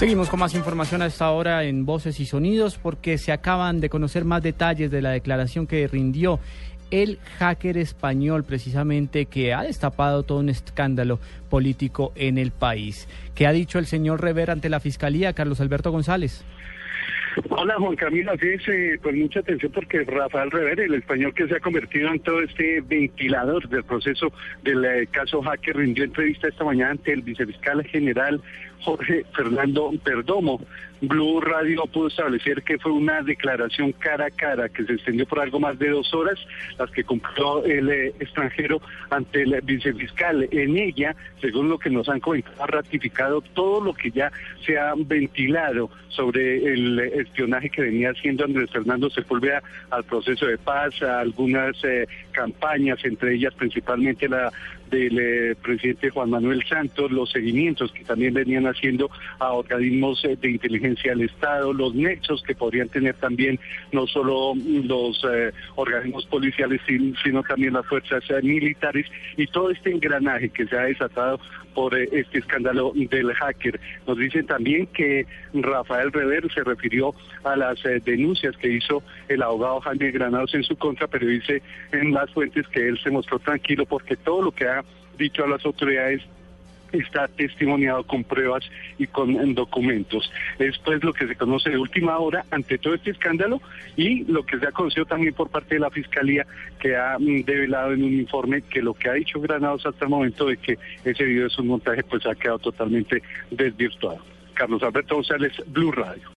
Seguimos con más información a esta hora en Voces y Sonidos porque se acaban de conocer más detalles de la declaración que rindió el hacker español precisamente que ha destapado todo un escándalo político en el país. ¿Qué ha dicho el señor Rever ante la Fiscalía, Carlos Alberto González? Hola Juan Camilo, así es, eh, con mucha atención porque Rafael Revere, el español que se ha convertido en todo este ventilador del proceso del eh, caso hacker, rindió entrevista esta mañana ante el vicefiscal general Jorge Fernando Perdomo. Blue Radio pudo establecer que fue una declaración cara a cara que se extendió por algo más de dos horas, las que cumplió el eh, extranjero ante el vicefiscal. En ella, según lo que nos han comentado, ha ratificado todo lo que ya se ha ventilado sobre el espionaje que venía haciendo Andrés Fernando Sepúlveda al proceso de paz, a algunas eh, campañas, entre ellas principalmente la del eh, presidente Juan Manuel Santos, los seguimientos que también venían haciendo a organismos eh, de inteligencia del Estado, los nexos que podrían tener también no solo los organismos policiales, sino también las fuerzas militares y todo este engranaje que se ha desatado por este escándalo del hacker. Nos dicen también que Rafael Rever se refirió a las eh, denuncias que hizo el abogado Jaime Granados en su contra, pero dice en las fuentes que él se mostró tranquilo porque todo lo que ha dicho a las autoridades está testimoniado con pruebas y con documentos. Es lo que se conoce de última hora ante todo este escándalo y lo que se ha conocido también por parte de la Fiscalía que ha mm, develado en un informe que lo que ha dicho Granados hasta el momento de que ese video es un montaje pues ha quedado totalmente desvirtuado. Carlos Alberto González, Blue Radio.